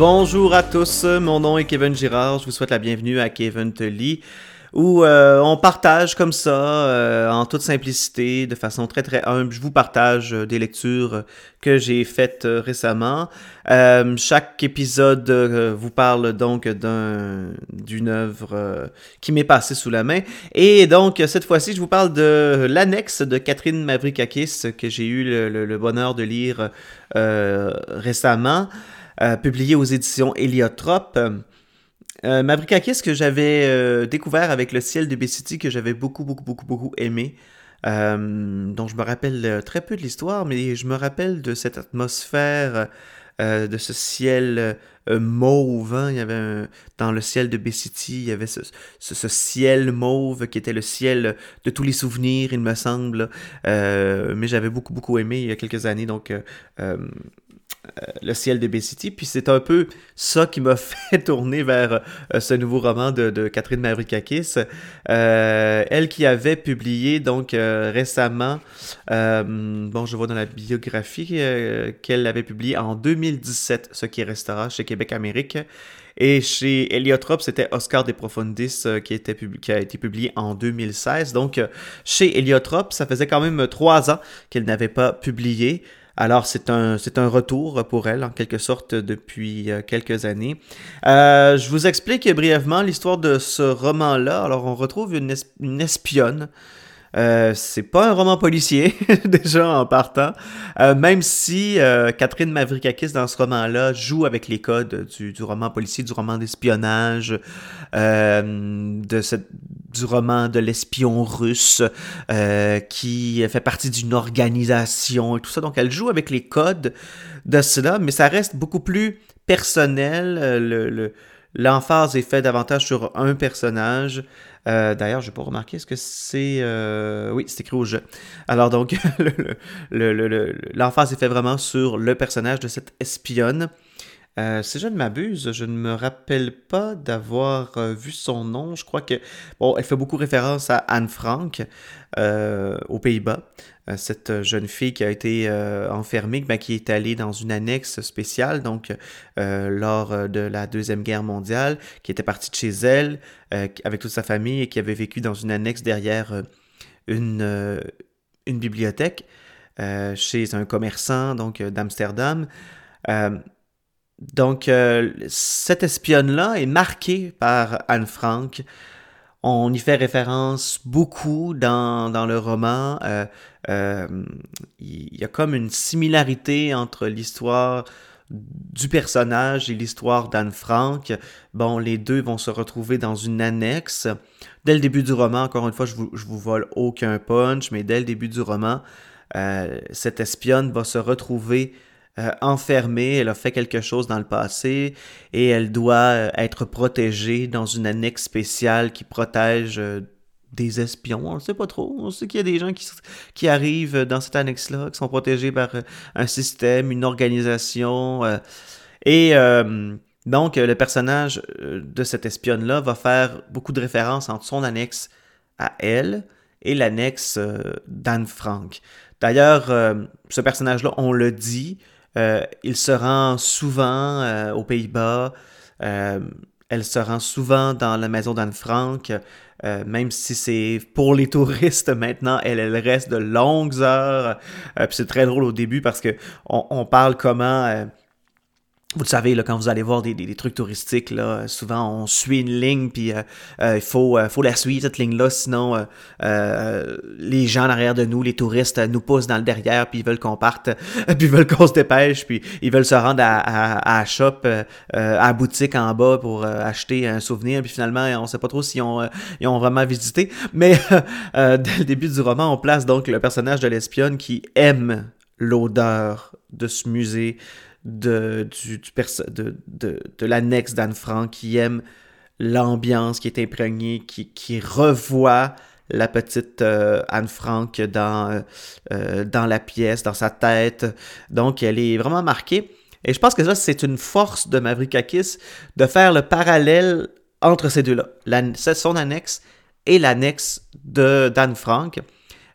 Bonjour à tous, mon nom est Kevin Girard, je vous souhaite la bienvenue à Kevin Te où euh, on partage comme ça, euh, en toute simplicité, de façon très très humble. Je vous partage euh, des lectures que j'ai faites récemment. chaque épisode vous parle donc d'un, d'une œuvre qui m'est passée sous la main. Et donc, cette fois-ci, je vous parle de l'annexe de Catherine Mavrikakis que j'ai eu le, bonheur de lire récemment, publié aux éditions Héliotrope. Euh, Mavrikakis que j'avais euh, découvert avec le ciel de B-City que j'avais beaucoup, beaucoup, beaucoup, beaucoup aimé. Euh, dont je me rappelle euh, très peu de l'histoire, mais je me rappelle de cette atmosphère, de ce ciel mauve. Hein. Il y avait dans le ciel de B-City, il y avait ce, ce, ciel mauve qui était le ciel de tous les souvenirs, il me semble. mais j'avais beaucoup, beaucoup aimé il y a quelques années. Donc, euh, le ciel de B-City. Puis c'est un peu ça qui m'a fait tourner vers euh, ce nouveau roman de, Catherine Mavrikakis. Euh, elle qui avait publié donc récemment, bon je vois dans la biographie qu'elle avait publié en 2017, ce qui restera chez Québec Amérique. Et chez Heliotrope, c'était Oscar de Profundis qui a été publié en 2016. Donc, chez Heliotrope, ça faisait quand même trois ans qu'elle n'avait pas publié. Alors, c'est un, retour pour elle, en quelque sorte, depuis euh, quelques années. Euh, je vous explique brièvement l'histoire de ce roman-là. Alors, on retrouve une, espionne euh, c'est pas un roman policier, déjà en partant. Euh, même si Catherine Mavrikakis, dans ce roman-là, joue avec les codes du roman policier, du roman d'espionnage, de cette, du roman de l'espion russe, qui fait partie d'une organisation et tout ça. Donc, elle joue avec les codes de cela, mais ça reste beaucoup plus personnel. le, le L'emphase est faite davantage sur un personnage. Euh, d'ailleurs, je n'ai pas remarqué, est-ce que c'est... Euh, oui, c'est écrit au jeu. Alors donc, l'emphase est faite vraiment sur le personnage de cette espionne. Euh, si je ne m'abuse, je ne me rappelle pas d'avoir vu son nom. Je crois que... Bon, elle fait beaucoup référence à Anne Frank aux Pays-Bas. Euh, cette jeune fille qui a été euh, enfermée, ben, qui est allée dans une annexe spéciale, donc euh, lors de la Deuxième Guerre mondiale, qui était partie de chez elle avec toute sa famille et qui avait vécu dans une annexe derrière une, une bibliothèque chez un commerçant donc d'Amsterdam. Donc, cette espionne-là est marquée par Anne Frank. On y fait référence beaucoup dans, dans le roman. Euh, euh, il y a comme une similarité entre l'histoire du personnage et l'histoire d'Anne Frank. Bon, les deux vont se retrouver dans une annexe. Dès le début du roman, encore une fois, je vous, je vous vole aucun punch, mais dès le début du roman, euh, cette espionne va se retrouver euh, enfermée, elle a fait quelque chose dans le passé et elle doit euh, être protégée dans une annexe spéciale qui protège euh, des espions. On ne sait pas trop. On sait qu'il y a des gens qui, qui arrivent dans cette annexe-là, qui sont protégés par un système, une organisation. et donc, le personnage de cette espionne-là va faire beaucoup de références entre son annexe à elle et l'annexe d'Anne Frank. D'ailleurs, ce personnage-là, on le dit, il se rend souvent euh, aux Pays-Bas. Euh, elle se rend souvent dans la maison d'Anne Frank. même si c'est pour les touristes maintenant, elle, elle reste de longues heures. puis c'est très drôle au début parce que on, on parle comment vous le savez, là, quand vous allez voir des, trucs touristiques, là, souvent on suit une ligne, puis euh, euh, il faut, euh, faut la suivre, cette ligne-là, sinon les gens derrière de nous, les touristes, nous poussent dans le derrière, puis ils veulent qu'on parte, puis ils veulent qu'on se dépêche, puis ils veulent se rendre à, shop, à boutique en bas pour acheter un souvenir, puis finalement, on sait pas trop s'ils ont, ils ont vraiment visité. Mais dès le début du roman, on place donc le personnage de l'espionne qui aime l'odeur de ce musée, de, l'annexe d'Anne Frank, qui aime l'ambiance qui est imprégnée, qui, revoit la petite euh, Anne Frank dans, euh, dans la pièce, dans sa tête. Donc, elle est vraiment marquée. Et je pense que ça, c'est une force de Mavrikakis de faire le parallèle entre ces deux-là. Son annexe et l'annexe d'Anne Frank.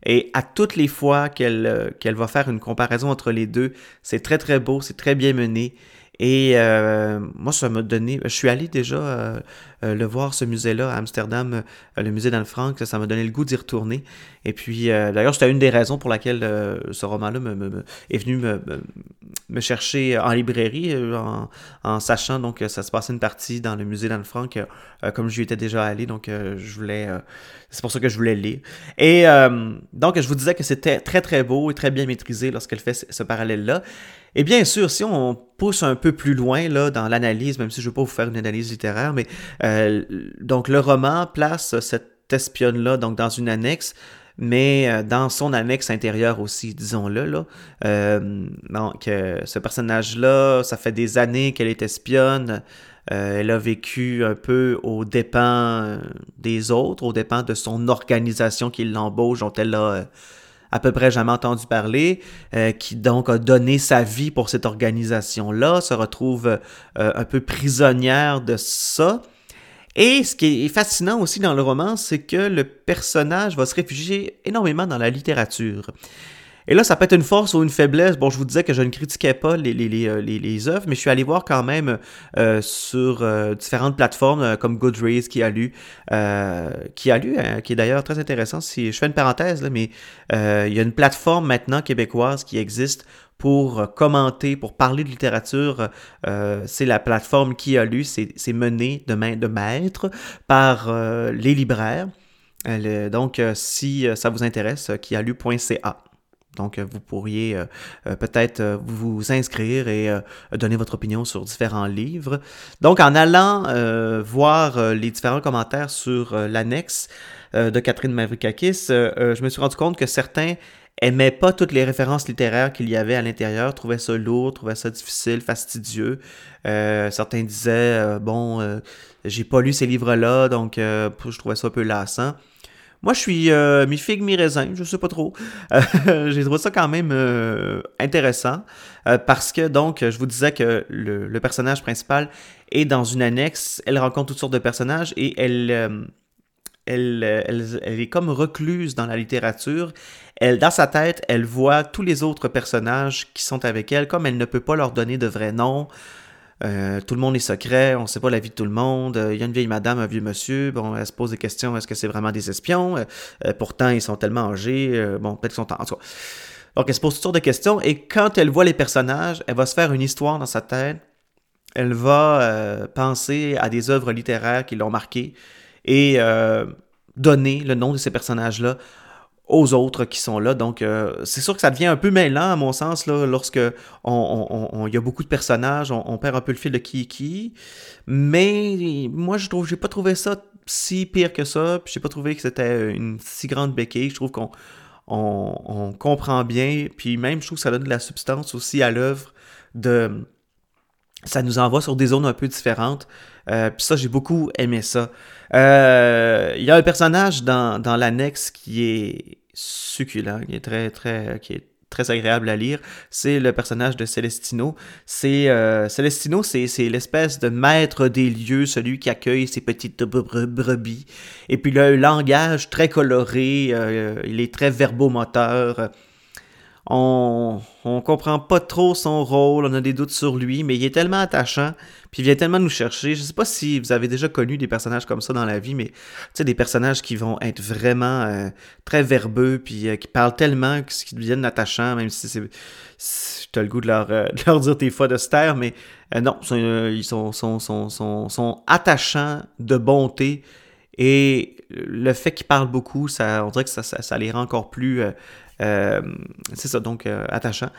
Et à toutes les fois qu'elle euh, qu'elle va faire une comparaison entre les deux, c'est très très beau, c'est très bien mené. Et euh, moi, ça m'a donné. Je suis allé déjà euh, euh, le voir, ce musée-là, à Amsterdam, le musée d'Anne Frank. Ça m'a donné le goût d'y retourner. Et puis, d'ailleurs, c'était une des raisons pour laquelle ce roman-là me, est venu me, me, chercher en librairie, en, en, sachant donc que ça se passait une partie dans le musée d'Anne Frank, comme je y étais déjà allé. Donc, je voulais. c'est pour ça que je voulais lire. Et donc, je vous disais que c'était très, très beau et très bien maîtrisé lorsqu'elle fait ce parallèle-là. Et bien sûr, si on pousse un peu plus loin là, dans l'analyse, même si je ne veux pas vous faire une analyse littéraire, mais euh, donc le roman place cette espionne-là dans une annexe, mais euh, dans son annexe intérieure aussi, disons-le. Là. Euh, donc, ce personnage-là, ça fait des années qu'elle est espionne. elle a vécu un peu aux dépens des autres, aux dépens de son organisation qui l'embauche, dont elle a à peu près jamais entendu parler, euh, qui donc a donné sa vie pour cette organisation-là, se retrouve euh, un peu prisonnière de ça. Et ce qui est fascinant aussi dans le roman, c'est que le personnage va se réfugier énormément dans la littérature. Et là, ça peut être une force ou une faiblesse. Bon, je vous disais que je ne critiquais pas les, les, les, euh, les œuvres, mais je suis allé voir quand même euh, sur euh, différentes plateformes comme Goodreads qui a lu, qui a lu, hein, qui est d'ailleurs très intéressant. Si je fais une parenthèse, mais il y a une plateforme maintenant québécoise qui existe pour commenter, pour parler de littérature. c'est la plateforme qui a lu, c'est mené de main de maître par les libraires. donc, si ça vous intéresse, qui a lu.ca. Donc, euh, vous pourriez euh, euh, peut-être vous inscrire et donner votre opinion sur différents livres. Donc, en allant voir les différents commentaires sur l'annexe de Catherine Mavrikakis, je me suis rendu compte que certains aimaient pas toutes les références littéraires qu'il y avait à l'intérieur, trouvaient ça lourd, trouvaient ça difficile, fastidieux. certains disaient, bon, j'ai pas lu ces livres-là, donc je trouvais ça un peu lassant. Moi, je suis euh, mi-figue, mi-raisin, je sais pas trop. Euh, j'ai trouvé ça quand même euh, intéressant parce que, donc, je vous disais que le, personnage principal est dans une annexe, elle rencontre toutes sortes de personnages et elle, elle, elle, est comme recluse dans la littérature. Elle, dans sa tête, elle voit tous les autres personnages qui sont avec elle, comme elle ne peut pas leur donner de vrai nom. Euh, tout le monde est secret, on ne sait pas la vie de tout le monde. Il y a une vieille madame, un vieux monsieur. Bon, elle se pose des questions. Est-ce que c'est vraiment des espions? Euh, pourtant, ils sont tellement âgés. Euh, bon, peut-être qu'ils sont en. Donc, elle se pose toutes sortes de questions. Et quand elle voit les personnages, elle va se faire une histoire dans sa tête. Elle va penser à des œuvres littéraires qui l'ont marqué et donner le nom de ces personnages-là aux autres qui sont là. Donc, euh, c'est sûr que ça devient un peu mêlant, à mon sens, là, lorsque on, y a beaucoup de personnages, on, perd un peu le fil de qui est qui. Mais moi, je trouve, j'ai pas trouvé ça si pire que ça. Puis j'ai pas trouvé que c'était une si grande béquille. Je trouve qu'on on, comprend bien. Puis même, je trouve que ça donne de la substance aussi à l'œuvre de ça nous envoie sur des zones un peu différentes. Euh, puis ça, j'ai beaucoup aimé ça. Euh, il y a un personnage dans, dans l'annexe qui est succulent, qui est très, très, qui est très agréable à lire. C'est le personnage de Celestino. C'est euh, Celestino, c'est l'espèce de maître des lieux, celui qui accueille ses petites brebis. Et puis il a un langage très coloré, il est très verbomoteur on, on comprend pas trop son rôle, on a des doutes sur lui, mais il est tellement attachant, puis il vient tellement nous chercher. Je sais pas si vous avez déjà connu des personnages comme ça dans la vie, mais tu sais, des personnages qui vont être vraiment euh, très verbeux, puis euh, qui parlent tellement qu'ils deviennent attachants, même si c'est. Si as le goût de leur, euh, de leur dire tes fois de se taire, mais non, ils sont, sont, sont, sont attachants de bonté. Et le fait qu'ils parlent beaucoup, ça, on dirait que ça, ça, ça les rend encore plus euh, c'est ça, donc euh, attachant.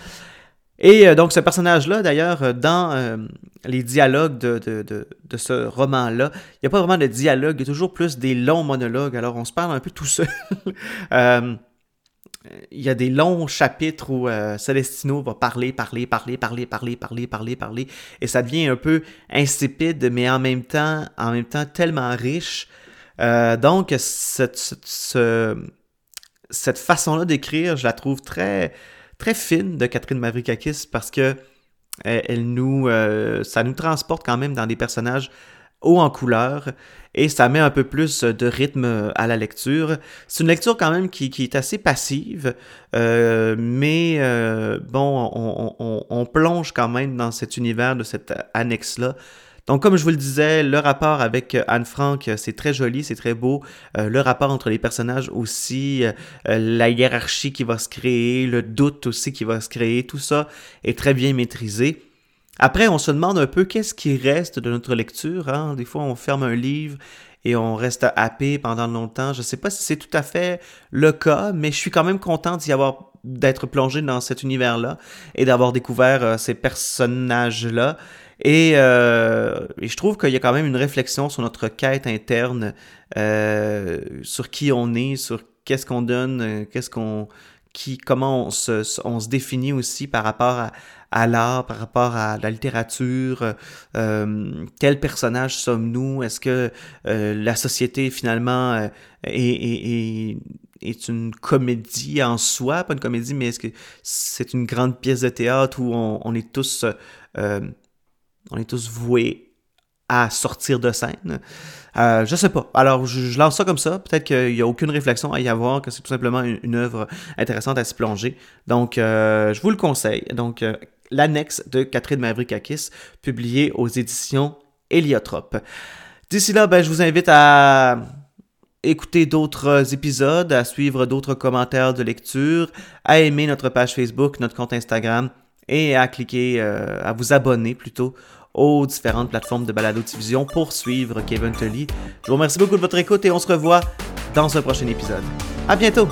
Et euh, donc ce personnage-là, d'ailleurs, dans les dialogues de, de, ce roman-là, il n'y a pas vraiment de dialogue, il y a toujours plus des longs monologues, alors on se parle un peu tout seul. il y a des longs chapitres où Celestino va parler, parler, parler, parler, parler, parler, parler, parler, et ça devient un peu insipide, mais en même temps, en même temps tellement riche. Donc, cette, ce, cette façon-là d'écrire, je la trouve très, très fine de Catherine Mavrikakis parce que elle, nous, euh, ça nous transporte quand même dans des personnages haut en couleur et ça met un peu plus de rythme à la lecture. C'est une lecture quand même qui, est assez passive, euh, mais euh, bon, on, plonge quand même dans cet univers de cette annexe-là. Donc, comme je vous le disais, le rapport avec Anne Frank, c'est très joli, c'est très beau. Euh, le rapport entre les personnages aussi, la hiérarchie qui va se créer, le doute aussi qui va se créer, tout ça est très bien maîtrisé. Après, on se demande un peu qu'est-ce qui reste de notre lecture. Hein? Des fois, on ferme un livre et on reste happé pendant longtemps. Je ne sais pas si c'est tout à fait le cas, mais je suis quand même content d'y avoir d'être plongé dans cet univers-là et d'avoir découvert euh, ces personnages-là. Et, euh, je trouve qu'il y a quand même une réflexion sur notre quête interne, euh, sur qui on est, sur qu'est-ce qu'on donne, qu'est-ce qu'on, qui, comment on se, on se définit aussi par rapport à, à l'art, par rapport à la littérature, euh, quel personnage sommes-nous, est-ce que euh, la société finalement euh, est, est, une comédie en soi, pas une comédie, mais est-ce que c'est une grande pièce de théâtre où on, est tous on est tous voués à sortir de scène. Euh, je sais pas. Alors, je, lance ça comme ça. Peut-être qu'il n'y a aucune réflexion à y avoir, que c'est tout simplement une, œuvre intéressante à s'y plonger. Donc, je vous le conseille. Donc, l'annexe de Catherine Mavrikakis, publiée aux éditions Héliotrope. D'ici là, ben, je vous invite à écouter d'autres épisodes, à suivre d'autres commentaires de lecture, à aimer notre page Facebook, notre compte Instagram et à cliquer, euh, à vous abonner plutôt aux différentes plateformes de balado-diffusion pour suivre Kevin Tully. Je vous remercie beaucoup de votre écoute et on se revoit dans un prochain épisode. À bientôt!